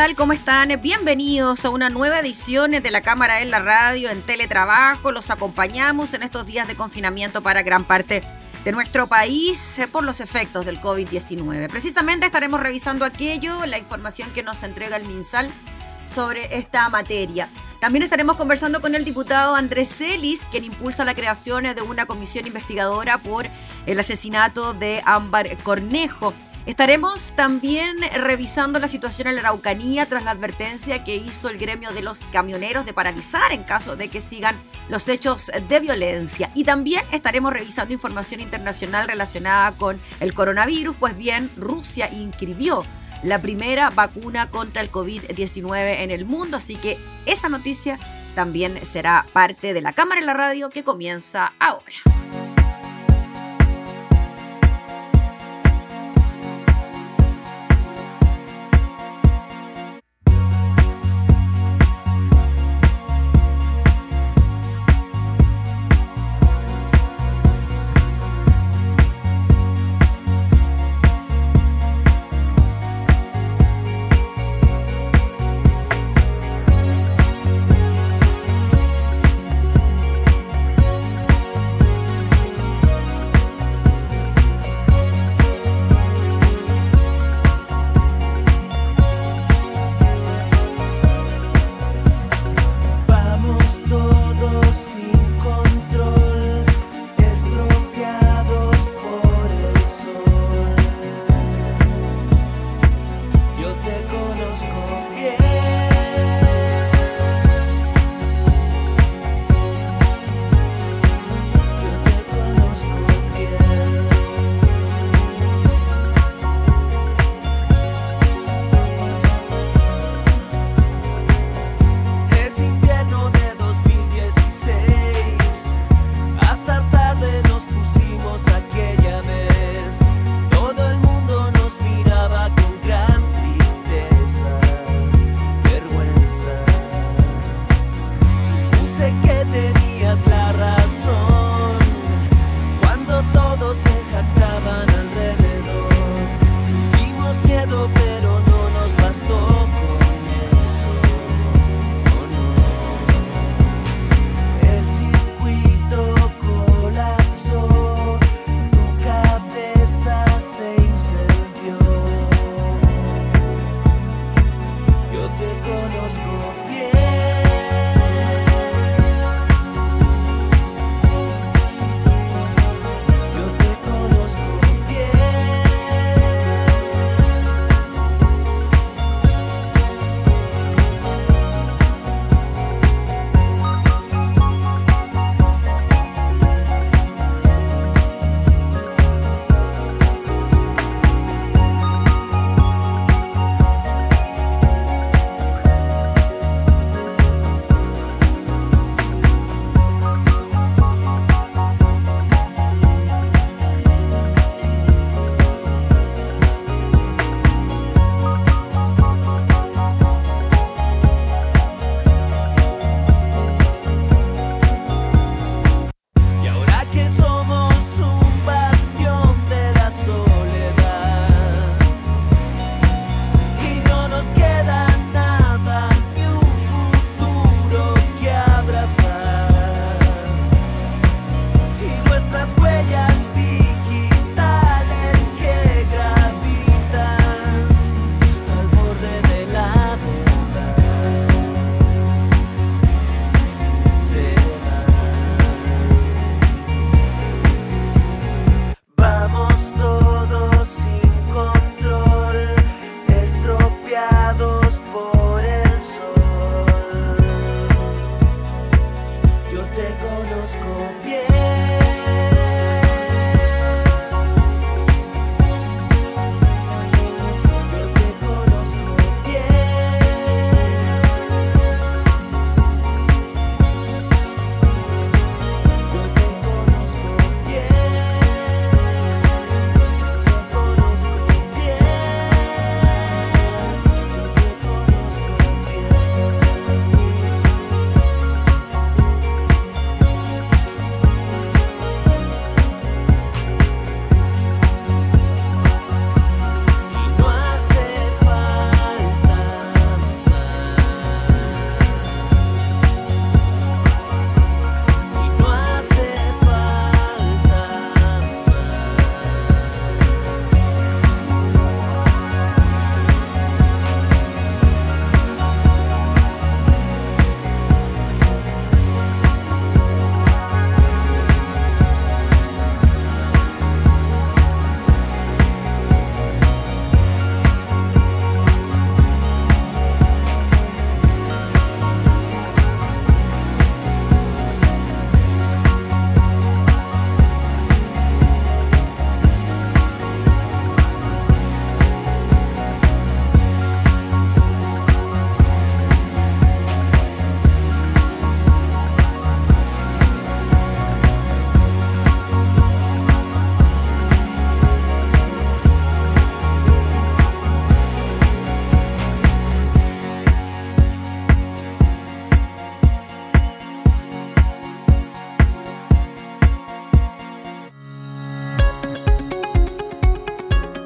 Tal? ¿Cómo están? Bienvenidos a una nueva edición de la Cámara en la Radio, en teletrabajo. Los acompañamos en estos días de confinamiento para gran parte de nuestro país eh, por los efectos del COVID-19. Precisamente estaremos revisando aquello, la información que nos entrega el MinSal sobre esta materia. También estaremos conversando con el diputado Andrés Celis, quien impulsa la creación de una comisión investigadora por el asesinato de Ámbar Cornejo. Estaremos también revisando la situación en la Araucanía tras la advertencia que hizo el gremio de los camioneros de paralizar en caso de que sigan los hechos de violencia. Y también estaremos revisando información internacional relacionada con el coronavirus, pues bien, Rusia inscribió la primera vacuna contra el COVID-19 en el mundo, así que esa noticia también será parte de la cámara en la radio que comienza ahora.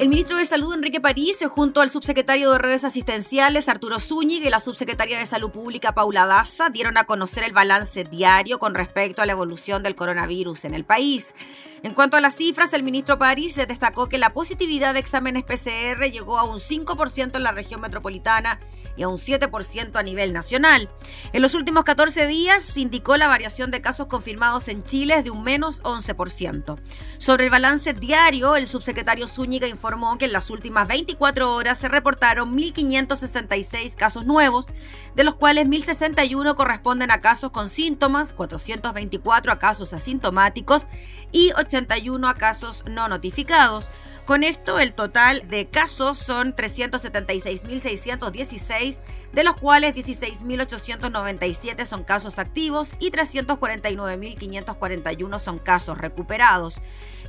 Ministro de Salud, Enrique París, junto al subsecretario de Redes Asistenciales, Arturo Zúñiga, y la subsecretaria de Salud Pública, Paula Daza, dieron a conocer el balance diario con respecto a la evolución del coronavirus en el país. En cuanto a las cifras, el ministro París destacó que la positividad de exámenes PCR llegó a un 5% en la región metropolitana y a un 7% a nivel nacional. En los últimos 14 días indicó la variación de casos confirmados en Chile es de un menos 11%. Sobre el balance diario, el subsecretario Zúñiga informó que en las últimas 24 horas se reportaron 1.566 casos nuevos, de los cuales 1.061 corresponden a casos con síntomas, 424 a casos asintomáticos y 81 a casos no notificados. Con esto, el total de casos son 376.616, de los cuales 16.897 son casos activos y 349.541 son casos recuperados.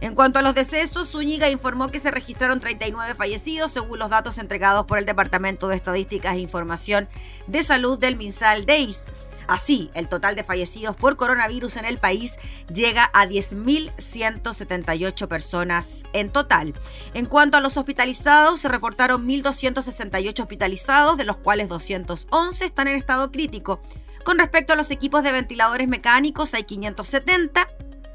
En cuanto a los decesos, Zúñiga informó que se registraron 39 fallecidos según los datos entregados por el Departamento de Estadísticas e Información de Salud del MinSal DEIS. Así, el total de fallecidos por coronavirus en el país llega a 10.178 personas en total. En cuanto a los hospitalizados, se reportaron 1.268 hospitalizados, de los cuales 211 están en estado crítico. Con respecto a los equipos de ventiladores mecánicos, hay 570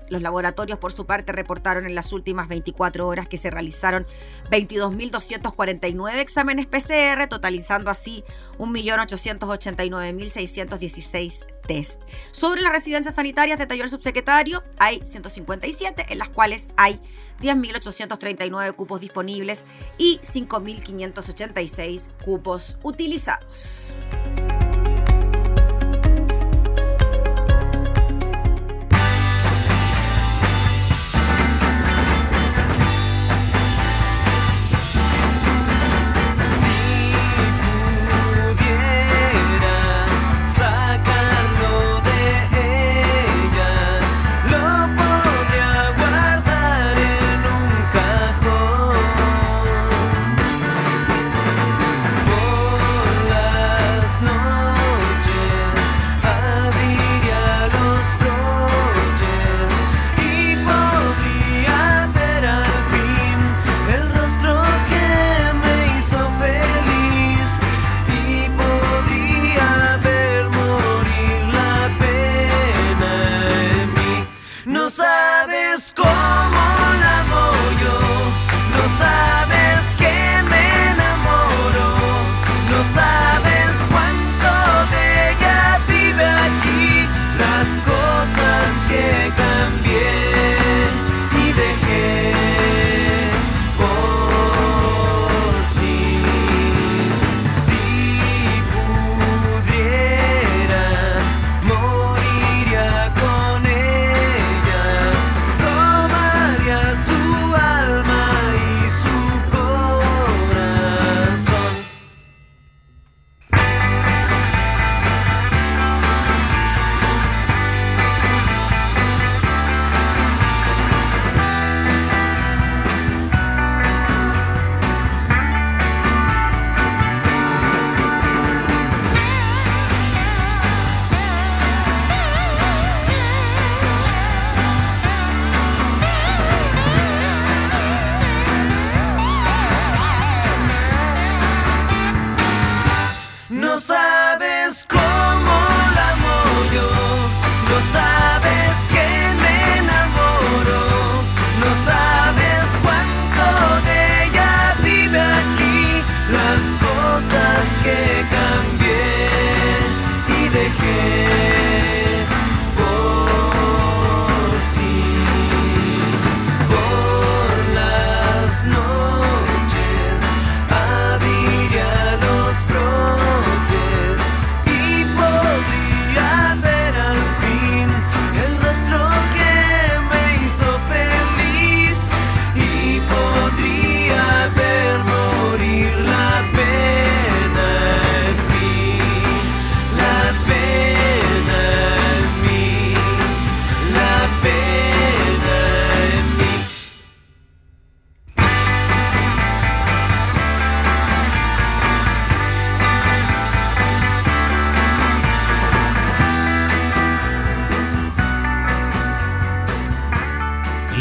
los laboratorios, por su parte, reportaron en las últimas 24 horas que se realizaron 22.249 exámenes PCR, totalizando así 1.889.616 test. Sobre las residencias sanitarias, detalló el subsecretario, hay 157, en las cuales hay 10.839 cupos disponibles y 5.586 cupos utilizados.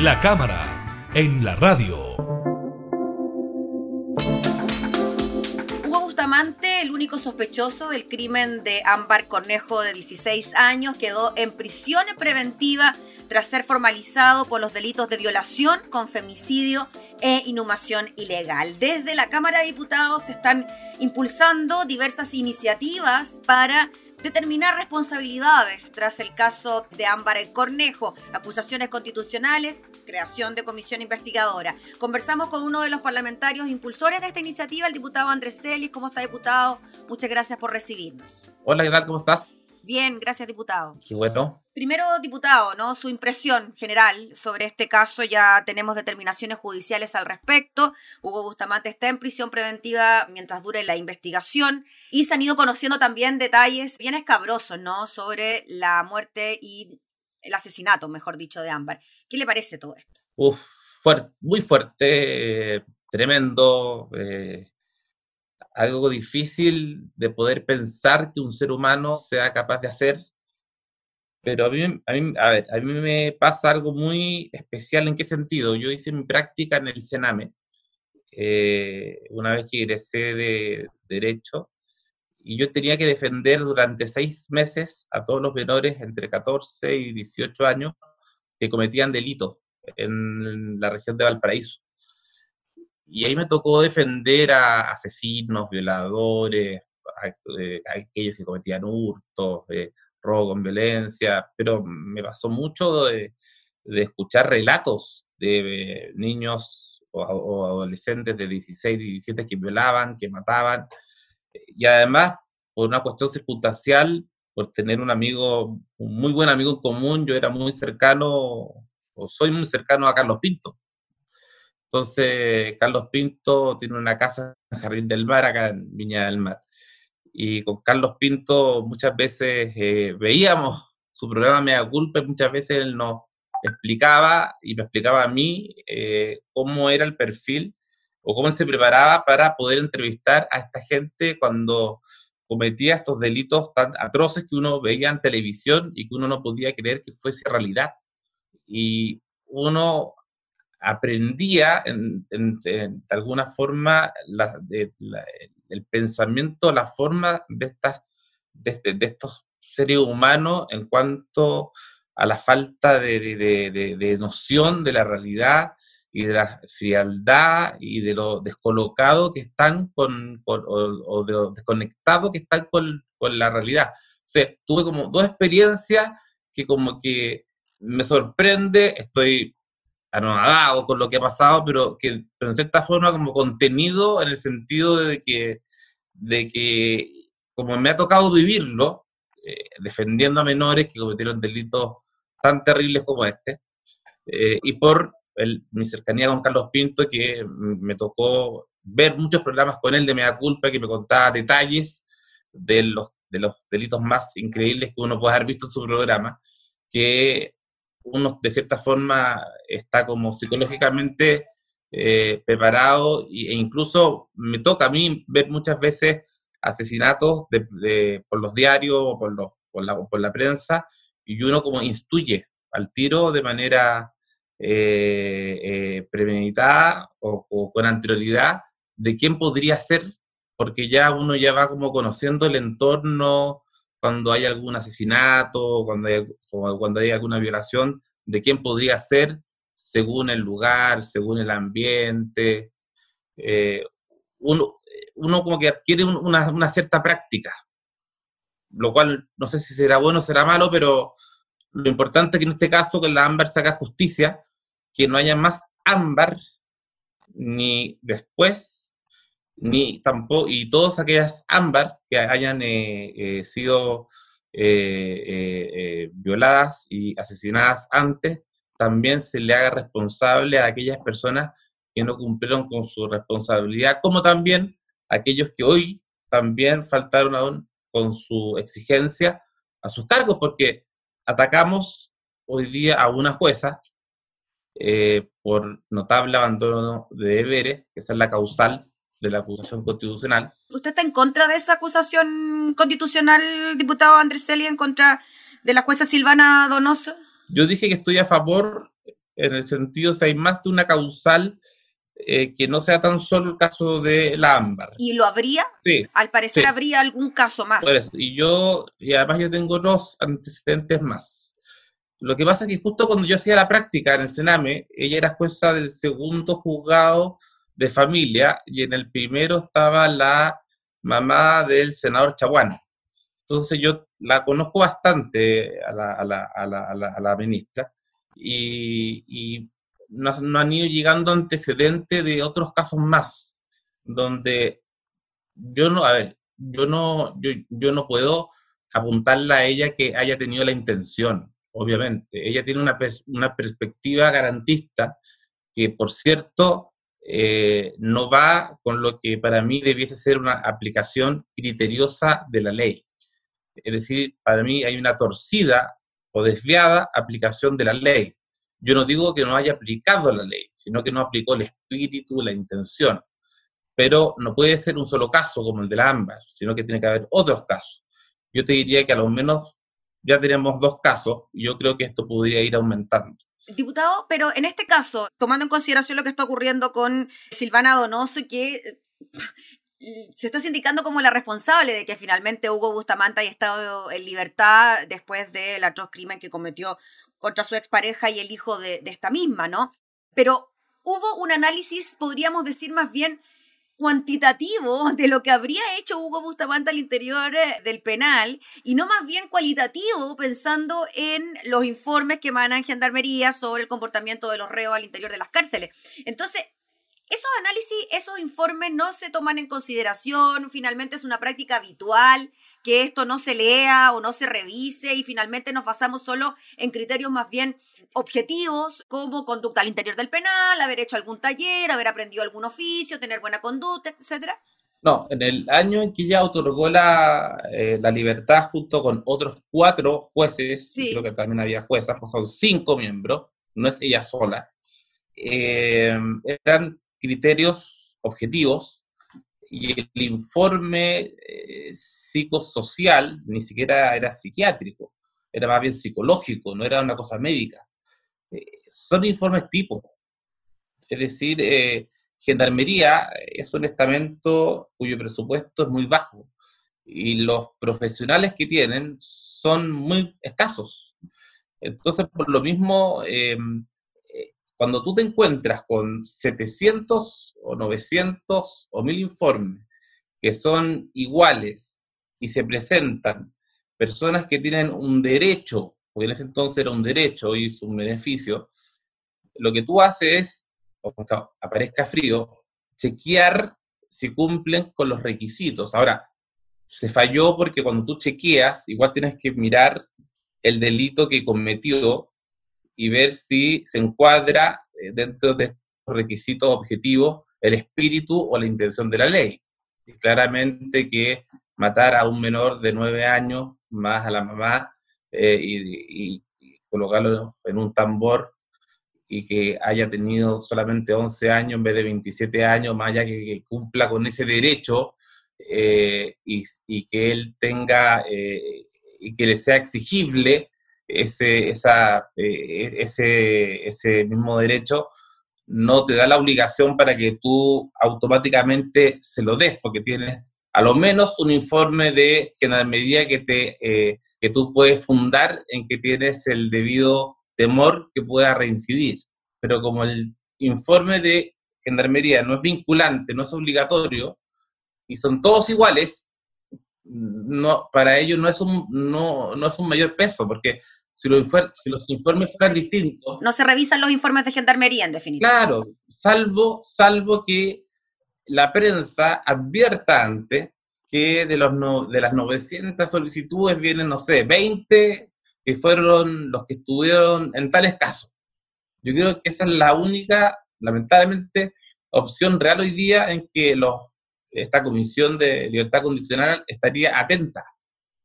la cámara, en la radio. Hugo Bustamante, el único sospechoso del crimen de Ámbar Cornejo de 16 años, quedó en prisión preventiva tras ser formalizado por los delitos de violación con femicidio e inhumación ilegal. Desde la Cámara de Diputados se están impulsando diversas iniciativas para determinar responsabilidades tras el caso de Ámbar el Cornejo, acusaciones constitucionales, creación de comisión investigadora. Conversamos con uno de los parlamentarios impulsores de esta iniciativa, el diputado Andrés Celis. ¿Cómo está, diputado? Muchas gracias por recibirnos. Hola, ¿qué tal? ¿Cómo estás? Bien, gracias, diputado. Qué bueno. Primero, diputado, ¿no? Su impresión general sobre este caso. Ya tenemos determinaciones judiciales al respecto. Hugo Bustamante está en prisión preventiva mientras dure la investigación. Y se han ido conociendo también detalles bien escabrosos, ¿no? Sobre la muerte y el asesinato, mejor dicho, de Ámbar. ¿Qué le parece todo esto? Uf, muy fuerte, tremendo, eh, algo difícil de poder pensar que un ser humano sea capaz de hacer. Pero a mí, a mí, a ver, a mí me pasa algo muy especial. ¿En qué sentido? Yo hice mi práctica en el Sename, eh, una vez que egresé de Derecho, y yo tenía que defender durante seis meses a todos los menores entre 14 y 18 años que cometían delitos en la región de Valparaíso. Y ahí me tocó defender a asesinos, violadores, a, eh, aquellos que cometían hurtos, eh, robo con violencia, pero me pasó mucho de, escuchar relatos de niños o, o, adolescentes de 16, 17 que violaban, que mataban, y además, por una cuestión circunstancial, por tener un amigo, un muy buen amigo en común, yo era muy cercano, o soy muy cercano a Carlos Pinto. Entonces, Carlos Pinto tiene una casa en Jardín del Mar, acá en Viña del Mar. Y con Carlos Pinto muchas veces eh, veíamos su programa Mea Culpa, y muchas veces él nos explicaba y me explicaba a mí eh, cómo era el perfil o cómo él se preparaba para poder entrevistar a esta gente cuando cometía estos delitos tan atroces que uno veía en televisión y que uno no podía creer que fuese realidad. Y uno aprendía de alguna forma el pensamiento, la forma de, estas, de, de, estos seres humanos en cuanto a la falta de, noción de la realidad y de la frialdad y de lo descolocado que están con, o, de desconectado que están con, con, la realidad. Tuve como dos experiencias que como que me sorprende, estoy anonadado con lo que ha pasado, pero que en cierta forma como contenido en el sentido de que, de que como me ha tocado vivirlo, eh, defendiendo a menores que cometieron delitos tan terribles como este, eh, y por mi cercanía con Carlos Pinto, que me tocó ver muchos programas con él de Mea Culpa, que me contaba detalles de los, de los delitos más increíbles que uno puede haber visto en su programa, que uno de cierta forma está como psicológicamente eh, preparado e incluso me toca a mí ver muchas veces asesinatos de, por los diarios o por, los, por, la, por la prensa y uno como instruye al tiro de manera eh, eh, premeditada o, con anterioridad de quién podría ser, porque ya uno ya va como conociendo el entorno cuando hay algún asesinato, cuando hay, cuando hay alguna violación, de quién podría ser según el lugar, según el ambiente. Eh, uno, uno, como que adquiere una, una, cierta práctica, lo cual no sé si será bueno o será malo, pero lo importante es que en este caso que la ámbar saca justicia, que no haya más ámbar ni después, ni tampoco, y todas aquellas ámbar que hayan eh, eh, sido eh, violadas y asesinadas antes, también se le haga responsable a aquellas personas que no cumplieron con su responsabilidad, como también aquellos que hoy también faltaron aún con su exigencia a sus cargos, porque atacamos hoy día a una jueza por notable abandono de deberes, que es la causal de la acusación constitucional. ¿Usted está en contra de esa acusación constitucional, diputado Andrés Celia, en contra de la jueza Silvana Donoso? Yo dije que estoy a favor en el sentido, si hay más de una causal eh, que no sea tan solo el caso de la ámbar. ¿Y lo habría? Sí. Al parecer habría algún caso más. Y yo, y además yo tengo dos antecedentes más. Lo que pasa es que justo cuando yo hacía la práctica en el Sename, ella era jueza del segundo juzgado de familia y en el primero estaba la mamá del senador Chaguán. Entonces yo la conozco bastante a la, ministra y, y no, han ido llegando antecedentes de otros casos más, donde yo no, a ver, yo no, yo, no puedo apuntarle a ella que haya tenido la intención, obviamente. Ella tiene una, una perspectiva garantista que, por cierto, eh, no va con lo que para mí debiese ser una aplicación criteriosa de la ley. Es decir, para mí hay una torcida o desviada aplicación de la ley. Yo no digo que no haya aplicado la ley, sino que no aplicó el espíritu, la intención. Pero no puede ser un solo caso como el de la ámbar, sino que tiene que haber otros casos. Yo te diría que a lo menos ya tenemos dos casos y yo creo que esto podría ir aumentando. Diputado, pero en este caso, tomando en consideración lo que está ocurriendo con Silvana Donoso, que eh, se está indicando como la responsable de que finalmente Hugo Bustamante haya estado en libertad después del atroz crimen que cometió contra su expareja y el hijo de, esta misma, ¿no? Pero hubo un análisis, podríamos decir más bien, cuantitativo de lo que habría hecho Hugo Bustamante al interior eh, del penal y no más bien cualitativo pensando en los informes que emanan Gendarmería sobre el comportamiento de los reos al interior de las cárceles. Entonces, esos análisis, esos informes no se toman en consideración, finalmente es una práctica habitual que esto no se lea o no se revise y finalmente nos basamos solo en criterios más bien objetivos como conducta al interior del penal, haber hecho algún taller, haber aprendido algún oficio, tener buena conducta, etcétera? No, en el año en que ella otorgó la, eh, la libertad junto con otros cuatro jueces, creo que también había juezas, pues son cinco miembros, no es ella sola, eh, eran criterios objetivos y el informe eh, psicosocial ni siquiera era psiquiátrico, era más bien psicológico, no era una cosa médica. Eh, son informes tipo. Es decir, eh, Gendarmería es un estamento cuyo presupuesto es muy bajo y los profesionales que tienen son muy escasos. Entonces, por lo mismo, cuando tú te encuentras con 700 o 900 o 1000 informes que son iguales y se presentan personas que tienen un derecho, porque en ese entonces era un derecho y es un beneficio, lo que tú haces es, aunque aparezca frío, chequear si cumplen con los requisitos. Ahora, se falló porque cuando tú chequeas, igual tienes que mirar el delito que cometió y ver si se encuadra eh, dentro de estos requisitos objetivos el espíritu o la intención de la ley. Y claramente que matar a un menor de nueve años más a la mamá eh, y, colocarlo en un tambor y que haya tenido solamente 11 años en vez de 27 años, más allá que, cumpla con ese derecho eh, y, y, que él tenga y que le sea exigible ese, eh, ese, ese mismo derecho no te da la obligación para que tú automáticamente se lo des, porque tienes a lo menos un informe de gendarmería que, te, eh, que tú puedes fundar en que tienes el debido temor que pueda reincidir. Pero como el informe de gendarmería no es vinculante, no es obligatorio, y son todos iguales, no, para ellos no es, un, no, no es un mayor peso, porque si los, si los informes fueran distintos... No se revisan los informes de gendarmería, en definitiva. Claro, salvo, salvo que la prensa advierta antes que de, los de las 900 solicitudes vienen, no sé, 20 que fueron los que estuvieron en tales casos. Yo creo que esa es la única, lamentablemente, opción real hoy día en que los esta Comisión de Libertad Condicional estaría atenta.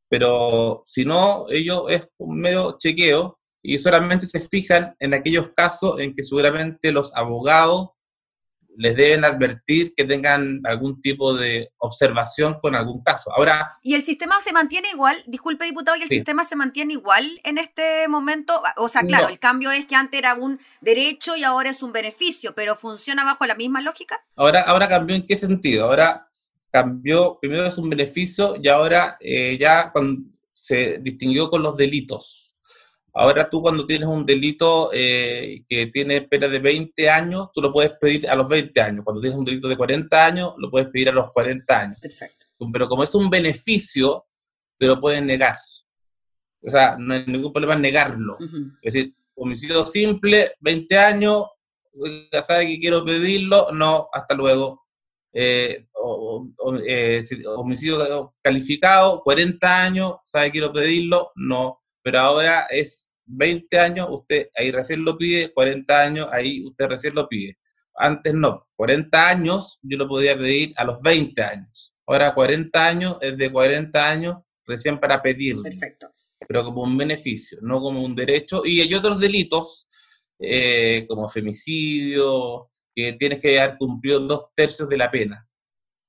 Pero si no, ellos es un medio chequeo y solamente se fijan en aquellos casos en que seguramente los abogados les deben advertir que tengan algún tipo de observación con algún caso. Ahora... ¿Y el sistema se mantiene igual? Disculpe, diputado, ¿y el sistema se mantiene igual en este momento? O sea, claro, el cambio es que antes era un derecho y ahora es un beneficio, pero ¿funciona bajo la misma lógica? Ahora, ahora cambió en qué sentido? Ahora cambió, primero es un beneficio y ahora eh, ya se distinguió con los delitos. Ahora tú cuando tienes un delito eh, que tiene pena de 20 años, tú lo puedes pedir a los 20 años. Cuando tienes un delito de 40 años, lo puedes pedir a los 40 años. Perfecto. Pero como es un beneficio, te lo pueden negar. O sea, no hay ningún problema en negarlo. Es decir, homicidio simple, 20 años, ya sabe que quiero pedirlo, no, hasta luego. Eh, eh, homicidio calificado, 40 años, sabe que quiero pedirlo, no pero ahora es 20 años, usted ahí recién lo pide, 40 años, ahí usted recién lo pide. Antes no, 40 años yo lo podía pedir a los 20 años. Ahora 40 años es de 40 años recién para pedirlo. Perfecto. Pero como un beneficio, no como un derecho. Y hay otros delitos, eh, como femicidio, que tienes que haber cumplido dos tercios de la pena.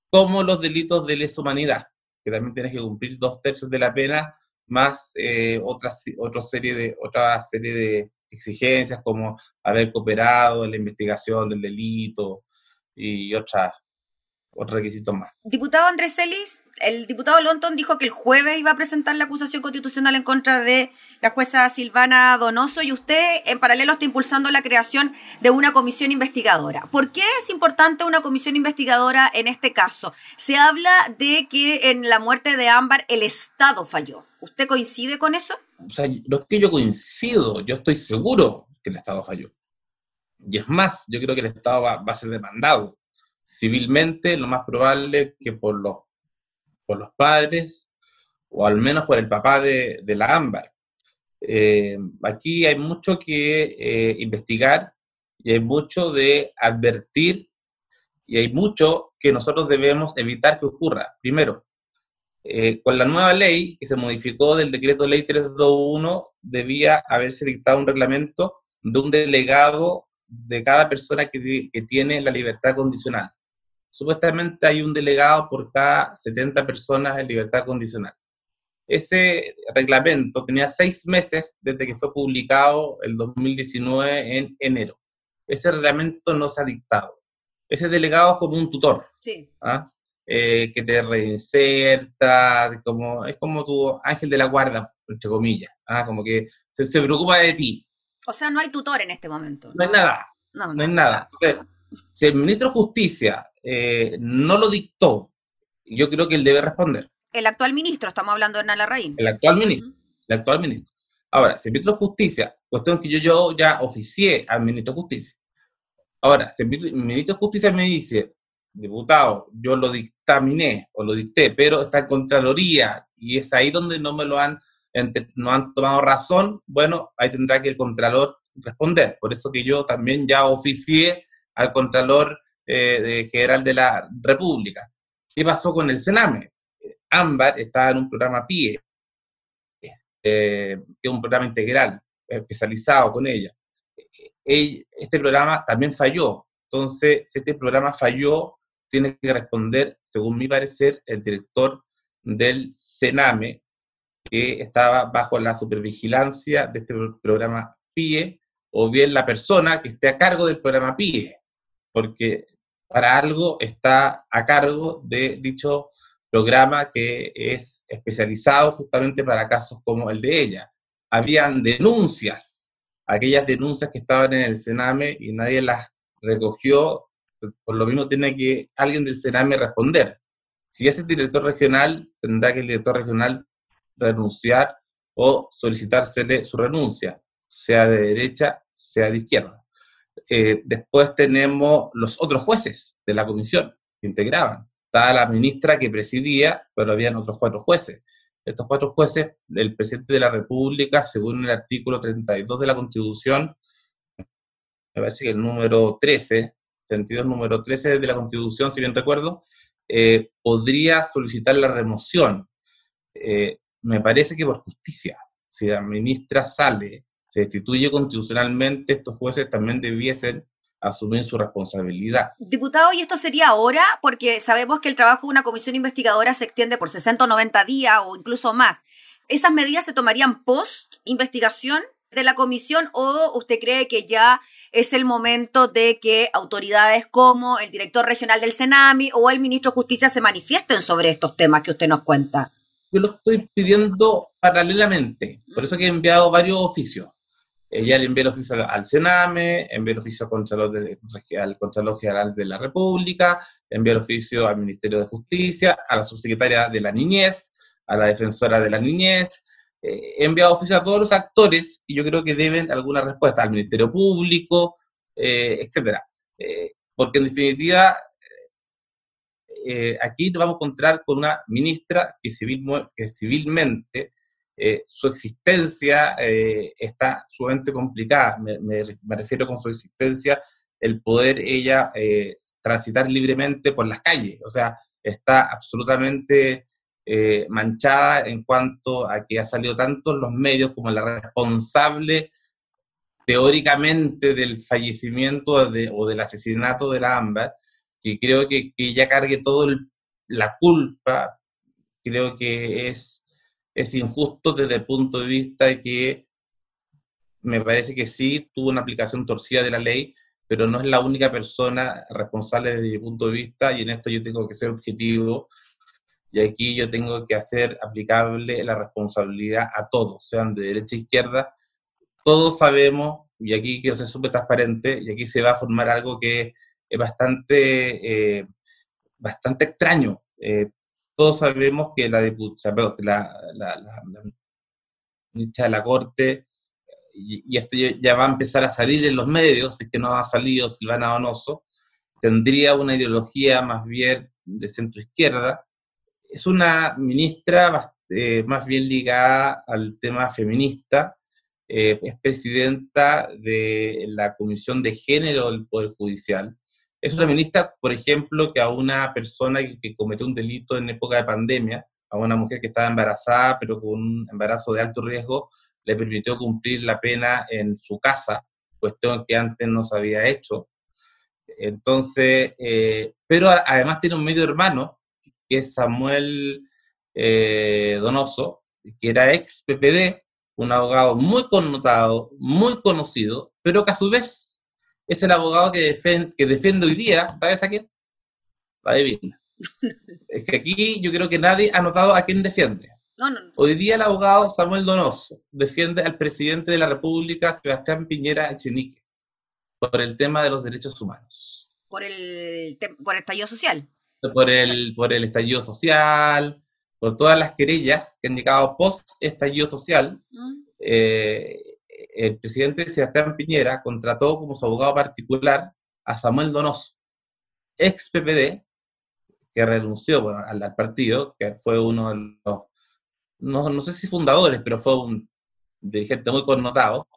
Como los delitos de lesa humanidad, que también tienes que cumplir dos tercios de la pena más eh, otra, otra, serie de, otra serie de exigencias como haber cooperado en la investigación del delito y otras otros requisitos más. Diputado Andrés Celis, el diputado Lonton dijo que el jueves iba a presentar la acusación constitucional en contra de la jueza Silvana Donoso y usted en paralelo está impulsando la creación de una comisión investigadora. ¿Por qué es importante una comisión investigadora en este caso? Se habla de que en la muerte de Ámbar el Estado falló. ¿Usted coincide con eso? O sea, no es que yo coincido, yo estoy seguro que el Estado falló. Y es más, yo creo que el Estado va, a ser demandado civilmente, lo más probable que por los, por los padres o al menos por el papá de, la Ámbar. Eh, aquí hay mucho que eh, investigar y hay mucho de advertir y hay mucho que nosotros debemos evitar que ocurra. Primero, eh, con la nueva ley que se modificó del decreto ley 321, debía haberse dictado un reglamento de un delegado de cada persona que, que, tiene la libertad condicional. Supuestamente hay un delegado por cada 70 personas en libertad condicional. Ese reglamento tenía seis meses desde que fue publicado el 2019 en enero. Ese reglamento no se ha dictado. Ese delegado es como un tutor. Sí. ¿ah? Eh, que te reinserta, como, es como tu ángel de la guarda, entre comillas, ¿ah? como que se, preocupa de ti. O sea, no hay tutor en este momento. No, hay nada. No, hay nada. si el ministro de Justicia eh, no lo dictó, yo creo que él debe responder. El actual ministro, estamos hablando de Nala Raín. El actual ministro. El actual ministro. Ahora, si el ministro de Justicia, cuestión que yo, yo ya oficié al ministro de Justicia. Ahora, si el ministro de Justicia me dice, diputado, yo lo dictaminé o lo dicté, pero está en Contraloría y es ahí donde no me lo han, no han tomado razón, bueno, ahí tendrá que el Contralor responder. Por eso que yo también ya oficié al Contralor eh, General de la República. ¿Qué pasó con el Sename? Ámbar estaba en un programa PIE, eh, que es un programa integral, especializado con ella. Eh, este programa también falló. Entonces, si este programa falló, tiene que responder, según mi parecer, el director del CENAME, que estaba bajo la supervigilancia de este programa PIE, o bien la persona que esté a cargo del programa PIE, porque para algo está a cargo de dicho programa que es especializado justamente para casos como el de ella. Habían denuncias, aquellas denuncias que estaban en el CENAME y nadie las recogió por lo mismo tiene que alguien del CENAME responder. Si es el director regional, tendrá que el director regional renunciar o solicitársele su renuncia, sea de derecha, sea de izquierda. Eh, después tenemos los otros jueces de la comisión que integraban. Estaba la ministra que presidía, pero habían otros cuatro jueces. Estos cuatro jueces, el presidente de la República, según el artículo 32 de la Constitución, me parece que el número 13, sentido número 13 de la Constitución, si bien recuerdo, eh, podría solicitar la remoción. Eh, me parece que por justicia, si la ministra sale, se destituye constitucionalmente, estos jueces también debiesen asumir su responsabilidad. Diputado, ¿y esto sería ahora? Porque sabemos que el trabajo de una comisión investigadora se extiende por 60 o 90 días o incluso más. ¿Esas medidas se tomarían post investigación de la comisión o usted cree que ya es el momento de que autoridades como el director regional del Senami o el ministro de Justicia se manifiesten sobre estos temas que usted nos cuenta? Yo lo estoy pidiendo paralelamente, por eso que he enviado varios oficios. Ella le envió el oficio al Sename, envió el oficio al Contralor General de la República, envió el oficio al Ministerio de Justicia, a la subsecretaria de la Niñez, a la defensora de la Niñez, eh, he enviado oficio a todos los actores y yo creo que deben alguna respuesta al Ministerio Público, eh, etcétera. Eh, porque en definitiva, aquí nos vamos a encontrar con una ministra que, civil, que civilmente eh, su existencia eh, está sumamente complicada. Me, refiero con su existencia el poder ella eh, transitar libremente por las calles. O sea, está absolutamente manchada en cuanto a que ha salido tanto en los medios como la responsable teóricamente del fallecimiento o del asesinato de la AMBA, que creo que, que ella cargue toda la culpa, creo que es es injusto desde el punto de vista que me parece que sí tuvo una aplicación torcida de la ley, pero no es la única persona responsable desde mi punto de vista y en esto yo tengo que ser objetivo y aquí yo tengo que hacer aplicable la responsabilidad a todos, sean de derecha a izquierda. Todos sabemos, y aquí quiero ser súper transparente, y aquí se va a formar algo que bastante, eh, bastante extraño. Eh, todos sabemos que la la, la, la, la Corte, y, esto ya va a empezar a salir en los medios, es que no ha salido Silvana Donoso, tendría una ideología más bien de centro izquierda. Es una ministra eh, más bien ligada al tema feminista, es presidenta de la Comisión de Género del Poder Judicial, es una ministra, por ejemplo, que a una persona que, cometió un delito en época de pandemia, a una mujer que estaba embarazada, pero con un embarazo de alto riesgo, le permitió cumplir la pena en su casa, cuestión que antes no se había hecho. Entonces, eh, pero además tiene un medio hermano, que es Samuel eh, Donoso, que era ex PPD, un abogado muy connotado, muy conocido, pero que a su vez es el abogado que, defiende, que defiende hoy día, ¿sabes a quién? Adivina. es que aquí yo creo que nadie ha notado a quién defiende. No, no, Hoy día el abogado Samuel Donoso defiende al presidente de la República, Sebastián Piñera Echenique, por el tema de los derechos humanos. Por el, por el estallido social. Por el, por el estallido social, por todas las querellas que han llegado post estallido social. Mm. Eh, el presidente Sebastián Piñera contrató como su abogado particular a Samuel Donoso, ex PPD, que renunció al, partido, que fue uno de los, no, sé si fundadores, pero fue un dirigente muy connotado,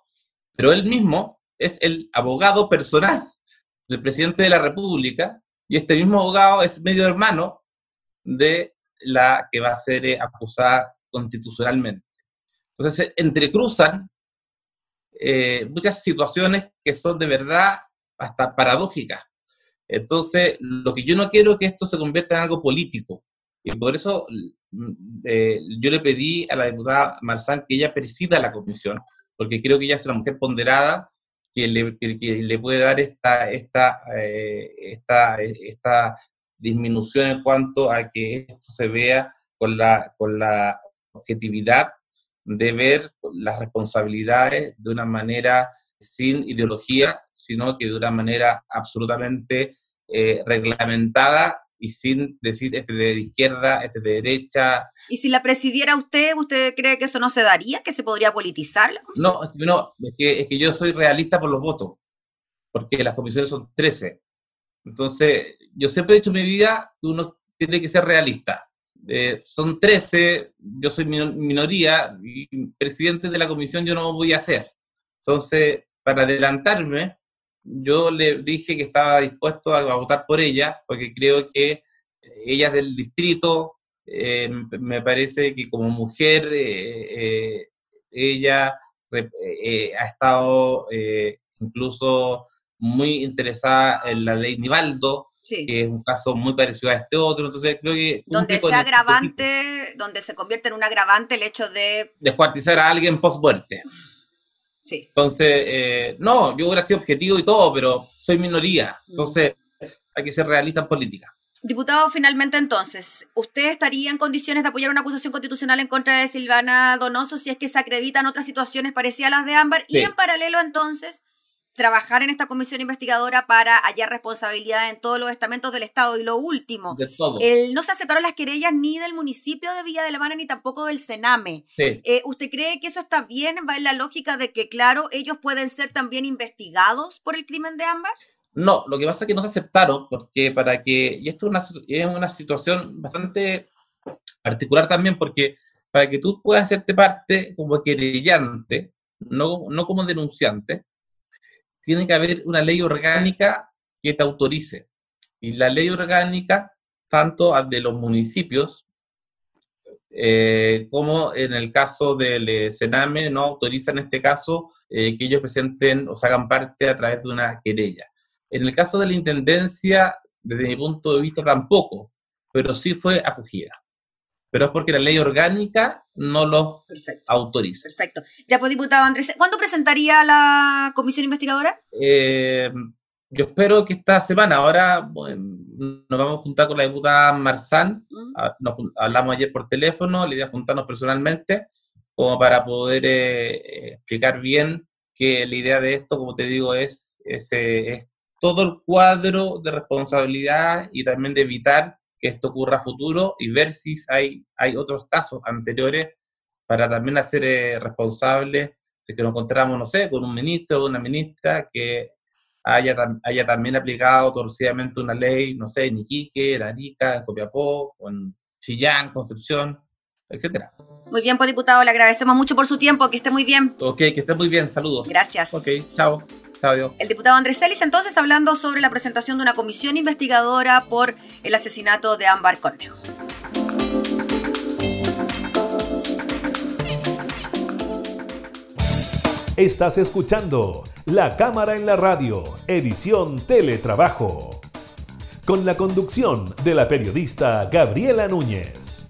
pero él mismo es el abogado personal del presidente de la República y este mismo abogado es medio hermano de la que va a ser eh, acusada constitucionalmente. Entonces, entrecruzan eh, muchas situaciones que son de verdad hasta paradójicas. Entonces, lo que yo no quiero es que esto se convierta en algo político. Y por eso mm, eh, yo le pedí a la diputada Marzán que ella presida la comisión, porque creo que ella es una mujer ponderada que le, que, le puede dar esta, esta, eh, esta, esta disminución en cuanto a que esto se vea con la, con la objetividad de ver las responsabilidades de una manera sin ideología, sino que de una manera absolutamente eh, reglamentada y sin decir este de izquierda, este de derecha. ¿Y si la presidiera usted, usted cree que eso no se daría, que se podría politizar? no, no es, que, es que yo soy realista por los votos, porque las comisiones son 13. Entonces, yo siempre he dicho en mi vida que uno tiene que ser realista. Eh, son 13, yo soy minoría y presidente de la comisión yo no voy a ser. Entonces, para adelantarme, yo le dije que estaba dispuesto a, votar por ella, porque creo que ella es del distrito, eh, me parece que como mujer eh, ella ha estado incluso muy interesada en la ley Nivaldo, que es un caso muy parecido a este otro, entonces creo que... Donde sea agravante, donde se convierte en un agravante el hecho de... Descuartizar a alguien post-muerte. Sí. Entonces, eh, no, yo hubiera sido objetivo y todo, pero soy minoría, mm. entonces hay que ser realista en política. Diputado, finalmente entonces, ¿usted estaría en condiciones de apoyar una acusación constitucional en contra de Silvana Donoso si es que se acreditan otras situaciones parecidas a las de Ámbar? Y en paralelo entonces, trabajar en esta comisión investigadora para hallar responsabilidad en todos los estamentos del Estado. Y lo último, El, no se aceptaron las querellas ni del municipio de Villa de la Mano ni tampoco del Sename. Eh, ¿Usted cree que eso está bien? ¿Va en la lógica de que, claro, ellos pueden ser también investigados por el crimen de Ámbar? No, lo que pasa es que no se aceptaron porque para que, y esto es una, es una situación bastante particular también porque para que tú puedas hacerte parte como querellante, no, no como denunciante, tiene que haber una ley orgánica que te autorice. Y la ley orgánica, tanto de los municipios, eh, como en el caso del eh, Sename, no autoriza en este caso eh, que ellos presenten o se hagan parte a través de una querella. En el caso de la Intendencia, desde mi punto de vista tampoco, pero sí fue acogida pero es porque la ley orgánica no lo autoriza. Perfecto. Ya, pues, diputado Andrés, ¿cuándo presentaría la comisión investigadora? Eh, yo espero que esta semana, ahora nos vamos a juntar con la diputada Marzán, mm. ah, nos hablamos ayer por teléfono, la idea es juntarnos personalmente, como para poder eh, explicar bien que la idea de esto, como te digo, es, es, eh, es todo el cuadro de responsabilidad y también de evitar que esto ocurra a futuro y ver si hay, hay otros casos anteriores para también hacer eh, responsable de que nos encontramos, no sé, con un ministro o una ministra que haya, haya también aplicado torcidamente una ley, no sé, en Iquique, en Arica, en Copiapó, en Chillán, Concepción, etcétera. Muy bien, pues diputado, le agradecemos mucho por su tiempo, que esté muy bien. Ok, que esté muy bien, saludos. Gracias. Ok, chao. El diputado Andrés Celis entonces hablando sobre la presentación de una comisión investigadora por el asesinato de Ámbar Cornejo. Estás escuchando La Cámara en la Radio, edición Teletrabajo, con la conducción de la periodista Gabriela Núñez.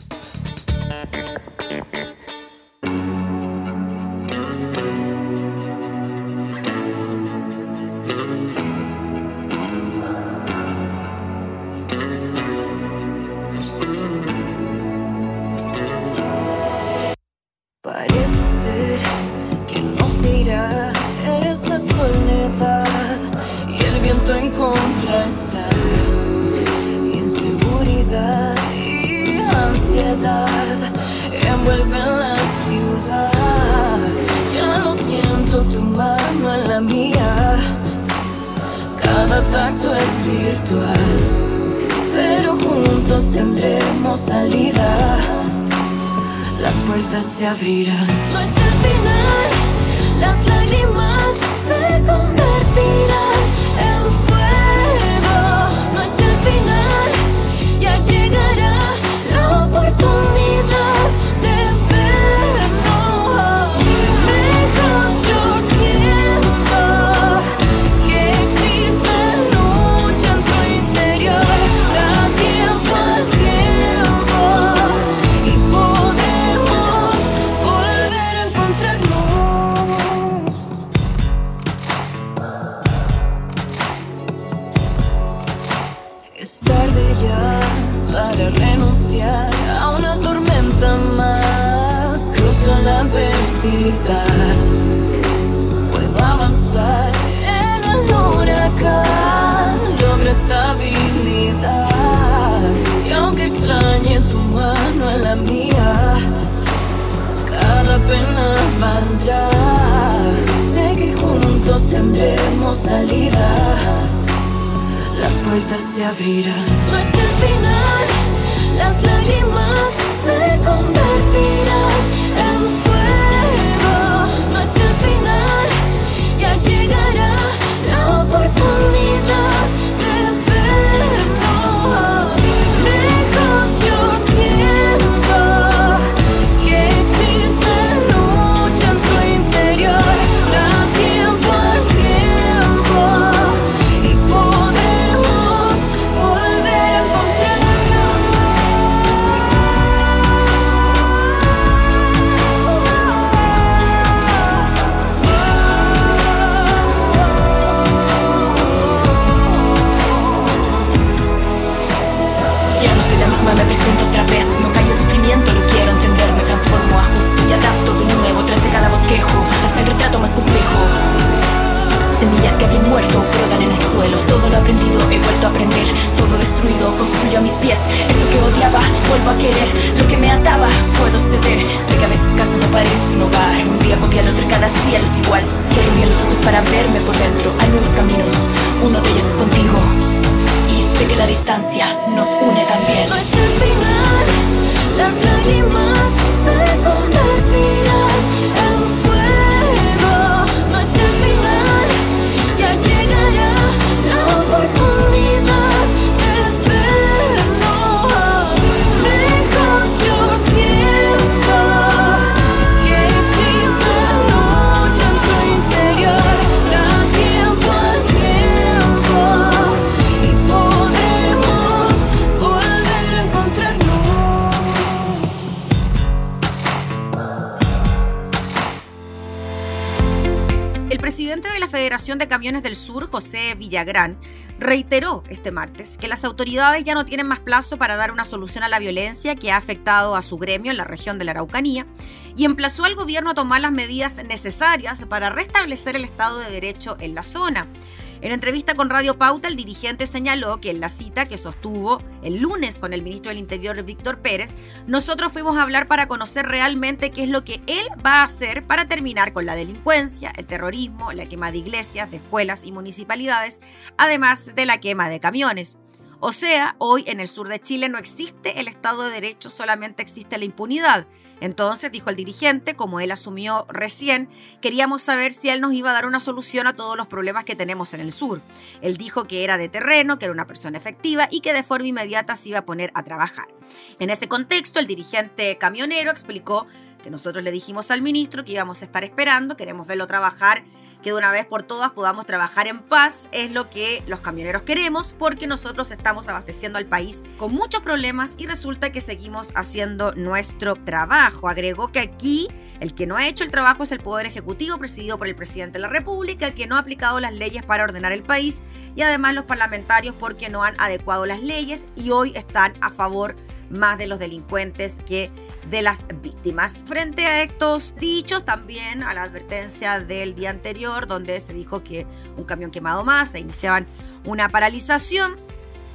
Pero juntos tendremos salida. Las puertas se abrirán. No es el final, las lágrimas se convertirán. Sé que juntos tendremos salida. Las puertas se abrirán. No es el final, las lágrimas se convertirán en fuego. No es el final, ya llegará la oportunidad. De Camiones del Sur, José Villagrán, reiteró este martes que las autoridades ya no tienen más plazo para dar una solución a la violencia que ha afectado a su gremio en la región de la Araucanía y emplazó al gobierno a tomar las medidas necesarias para restablecer el Estado de Derecho en la zona. En entrevista con Radio Pauta, el dirigente señaló que en la cita que sostuvo el lunes con el ministro del Interior, Víctor Pérez, nosotros fuimos a hablar para conocer realmente qué es lo que él va a hacer para terminar con la delincuencia, el terrorismo, la quema de iglesias, de escuelas y municipalidades, además de la quema de camiones. O sea, hoy en el sur de Chile no existe el Estado de Derecho, solamente existe la impunidad. Entonces, dijo el dirigente, como él asumió recién, queríamos saber si él nos iba a dar una solución a todos los problemas que tenemos en el sur. Él dijo que era de terreno, que era una persona efectiva y que de forma inmediata se iba a poner a trabajar. En ese contexto, el dirigente camionero explicó que nosotros le dijimos al ministro que íbamos a estar esperando, queremos verlo trabajar que de una vez por todas podamos trabajar en paz, es lo que los camioneros queremos, porque nosotros estamos abasteciendo al país con muchos problemas y resulta que seguimos haciendo nuestro trabajo. Agregó que aquí el que no ha hecho el trabajo es el Poder Ejecutivo presidido por el presidente de la República, que no ha aplicado las leyes para ordenar el país y además los parlamentarios porque no han adecuado las leyes y hoy están a favor más de los delincuentes que de las víctimas. Frente a estos dichos, también a la advertencia del día anterior, donde se dijo que un camión quemado más, se iniciaban una paralización.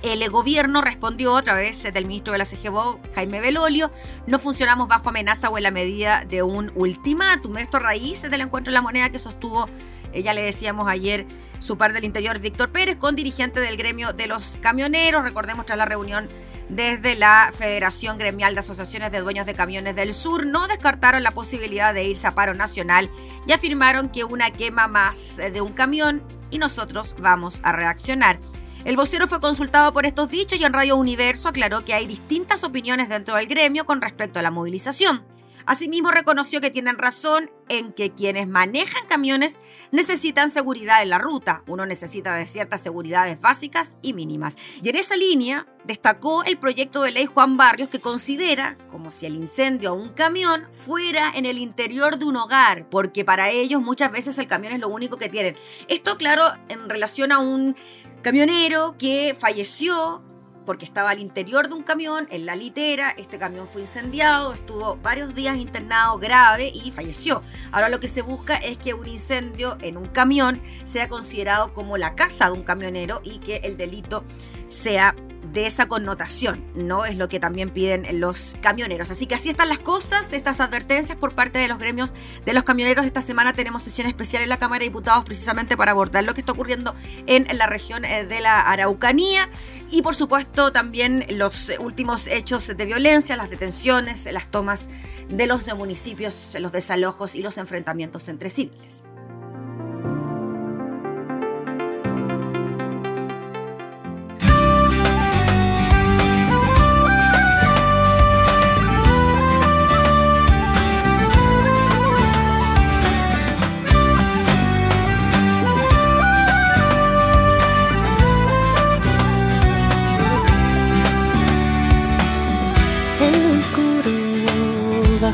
El gobierno respondió a través del ministro de la CGBO, Jaime Belolio, no funcionamos bajo amenaza o en la medida de un ultimátum. Esto a raíz del encuentro de la moneda que sostuvo, eh, ya le decíamos ayer, su par del interior, Víctor Pérez, con dirigente del gremio de los camioneros. Recordemos tras la reunión desde la Federación Gremial de Asociaciones de Dueños de Camiones del Sur no descartaron la posibilidad de irse a paro nacional y afirmaron que una quema más de un camión y nosotros vamos a reaccionar. El vocero fue consultado por estos dichos y en Radio Universo aclaró que hay distintas opiniones dentro del gremio con respecto a la movilización. Asimismo, reconoció que tienen razón en que quienes manejan camiones necesitan seguridad en la ruta. Uno necesita de ciertas seguridades básicas y mínimas. Y en esa línea destacó el proyecto de ley Juan Barrios que considera como si el incendio a un camión fuera en el interior de un hogar, porque para ellos muchas veces el camión es lo único que tienen. Esto, claro, en relación a un camionero que falleció porque estaba al interior de un camión, en la litera, este camión fue incendiado, estuvo varios días internado grave y falleció. Ahora lo que se busca es que un incendio en un camión sea considerado como la casa de un camionero y que el delito sea de esa connotación, ¿no? Es lo que también piden los camioneros. Así que así están las cosas, estas advertencias por parte de los gremios de los camioneros. Esta semana tenemos sesión especial en la Cámara de Diputados precisamente para abordar lo que está ocurriendo en la región eh, de la Araucanía y por supuesto también los últimos hechos de violencia, las detenciones, las tomas de los municipios, los desalojos y los enfrentamientos entre civiles.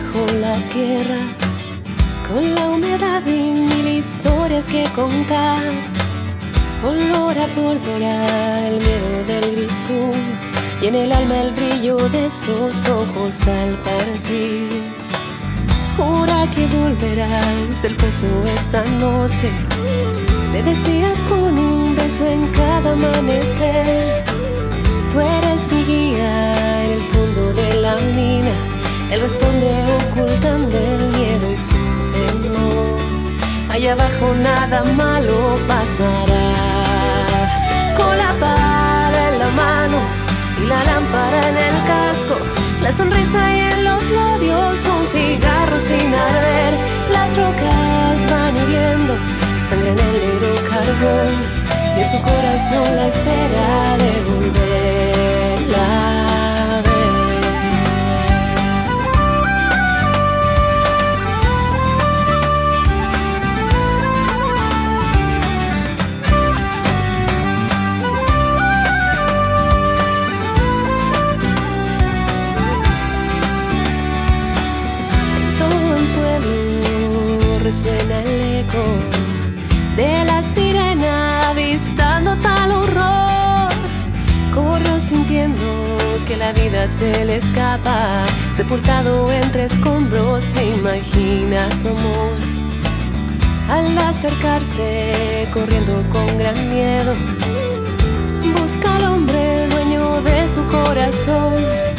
Bajo la tierra, con la humedad y mil historias que contar. Olor a pólvora, el miedo del grisú y en el alma el brillo de esos ojos al partir. Jura que volverás del pozo esta noche, le decía con un beso en cada amanecer. Tú eres mi guía en el fondo del Él responde ocultando el miedo y su temor. Allá abajo nada malo pasará. Con la pala en la mano y la lámpara en el casco. La sonrisa y en los labios, un cigarro sin arder. Las rocas van hiriendo, sangre en el negro carbón. Y en su corazón la espera de resuena de la sirena avistando tal horror. Corro sintiendo que la vida se le escapa, sepultado entre escombros, se imagina su amor. Al acercarse, corriendo con gran miedo, busca al hombre dueño de su corazón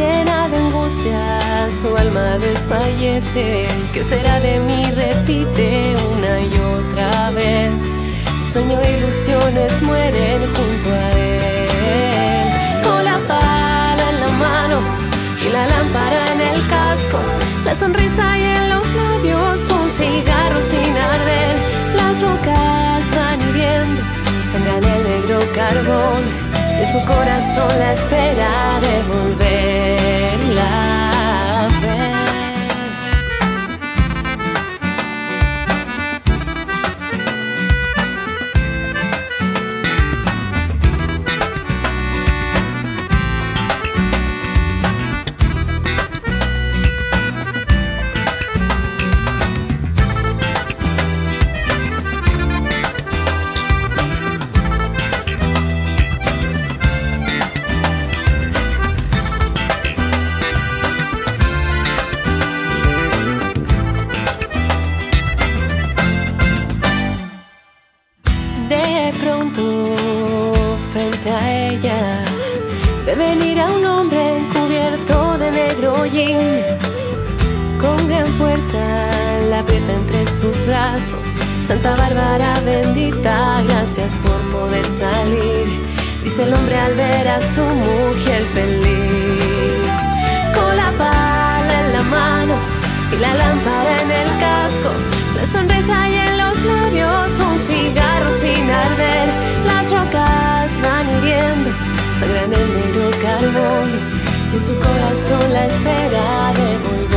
llena de angustia, su alma desfallece. ¿Qué será de mí? Repite una y otra vez. Sueño e ilusiones mueren junto a él. Con la pala en la mano y la lámpara en el casco. La sonrisa y en los labios, un cigarro sin arder. Las rocas van hiriendo, sangran el negro carbón en su corazón la espera de volverla. Santa Bárbara bendita, gracias por poder salir. Dice el hombre al ver a su mujer feliz. Con la pala en la mano y la lámpara en el casco. La sonrisa y en los labios, un cigarro sin arder. Las rocas van hiriendo, sangre en el negro carbón. Y en su corazón la espera de volverla.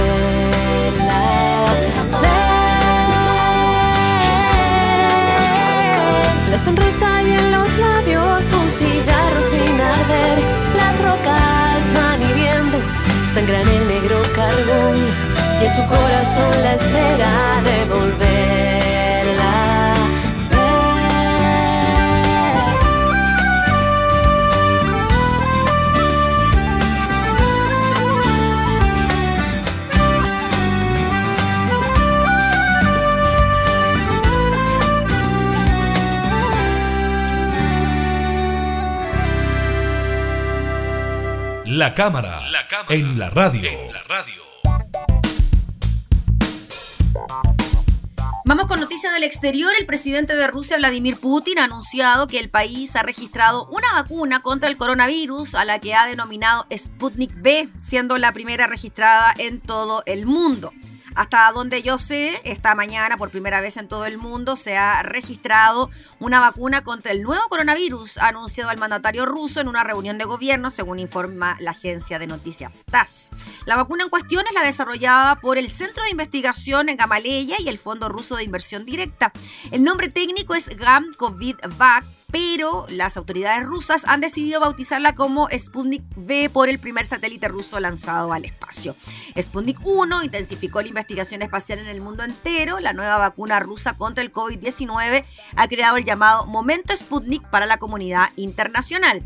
La sonrisa y en los labios un cigarro sin arder. Las rocas van hiriendo, sangran el negro carbón y en su corazón la espera de volverla. La cámara, en, la radio. Vamos con noticias del exterior. El presidente de Rusia, Vladimir Putin, ha anunciado que el país ha registrado una vacuna contra el coronavirus a la que ha denominado Sputnik B, siendo la primera registrada en todo el mundo. Hasta donde yo sé, esta mañana por primera vez en todo el mundo se ha registrado una vacuna contra el nuevo coronavirus anunciado al mandatario ruso en una reunión de gobierno, según informa la agencia de noticias TASS. La vacuna en cuestión es la desarrollada por el Centro de Investigación en Gamaleya y el Fondo Ruso de Inversión Directa. El nombre técnico es GAM COVID Vac pero las autoridades rusas han decidido bautizarla como Sputnik V por el primer satélite ruso lanzado al espacio. Sputnik 1 intensificó la investigación espacial en el mundo entero. La nueva vacuna rusa contra el COVID-19 ha creado el llamado Momento Sputnik para la comunidad internacional.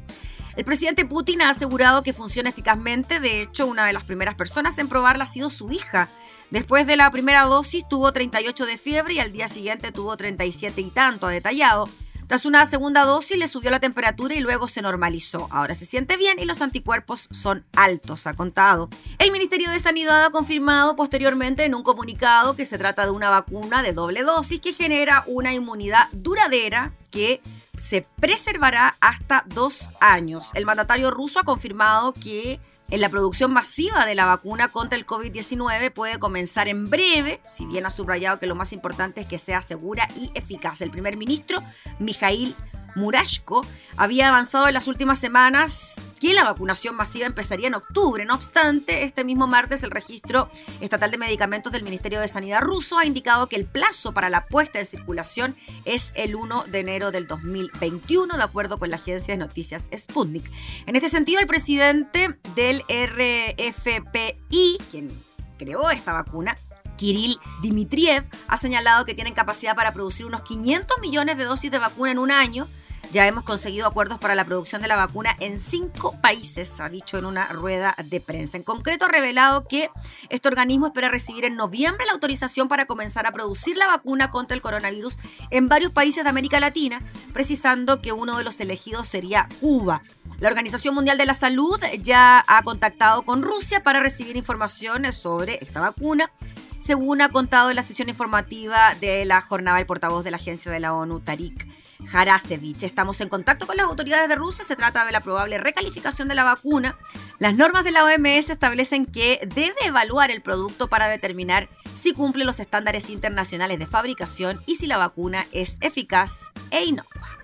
El presidente Putin ha asegurado que funciona eficazmente. De hecho, una de las primeras personas en probarla ha sido su hija. Después de la primera dosis tuvo 38 de fiebre y al día siguiente tuvo 37 y tanto, ha detallado. Tras una segunda dosis le subió la temperatura y luego se normalizó. Ahora se siente bien y los anticuerpos son altos, ha contado. El Ministerio de Sanidad ha confirmado posteriormente en un comunicado que se trata de una vacuna de doble dosis que genera una inmunidad duradera que se preservará hasta dos años. El mandatario ruso ha confirmado que en la producción masiva de la vacuna contra el COVID-19 puede comenzar en breve, si bien ha subrayado que lo más importante es que sea segura y eficaz. El primer ministro, Mijail Murashko, había avanzado en las últimas semanas que la vacunación masiva empezaría en octubre. No obstante, este mismo martes el registro estatal de medicamentos del Ministerio de Sanidad ruso ha indicado que el plazo para la puesta en circulación es el 1 de enero del 2021, de acuerdo con la agencia de noticias Sputnik. En este sentido, el presidente del RFPI, quien creó esta vacuna, Kirill Dmitriev, ha señalado que tienen capacidad para producir unos 500 millones de dosis de vacuna en un año ya hemos conseguido acuerdos para la producción de la vacuna en cinco países, ha dicho en una rueda de prensa. En concreto, ha revelado que este organismo espera recibir en noviembre la autorización para comenzar a producir la vacuna contra el coronavirus en varios países de América Latina, precisando que uno de los elegidos sería Cuba. La Organización Mundial de la Salud ya ha contactado con Rusia para recibir informaciones sobre esta vacuna según ha contado en la sesión informativa de la jornada el portavoz de la agencia de la ONU, Tarik Jarasevich. Estamos en contacto con las autoridades de Rusia. Se trata de la probable recalificación de la vacuna. Las normas de la OMS establecen que debe evaluar el producto para determinar si cumple los estándares internacionales de fabricación y si la vacuna es eficaz e inocua.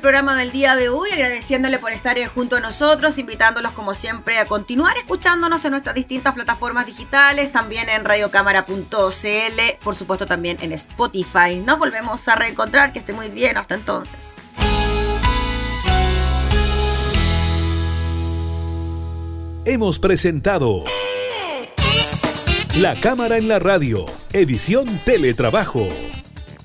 El programa del día de hoy, agradeciéndole por estar junto a nosotros, invitándolos como siempre a continuar escuchándonos en nuestras distintas plataformas digitales, también en radiocámara.cl, por supuesto también en Spotify. Nos volvemos a reencontrar, que esté muy bien, hasta entonces. Hemos presentado La Cámara en la Radio, edición Teletrabajo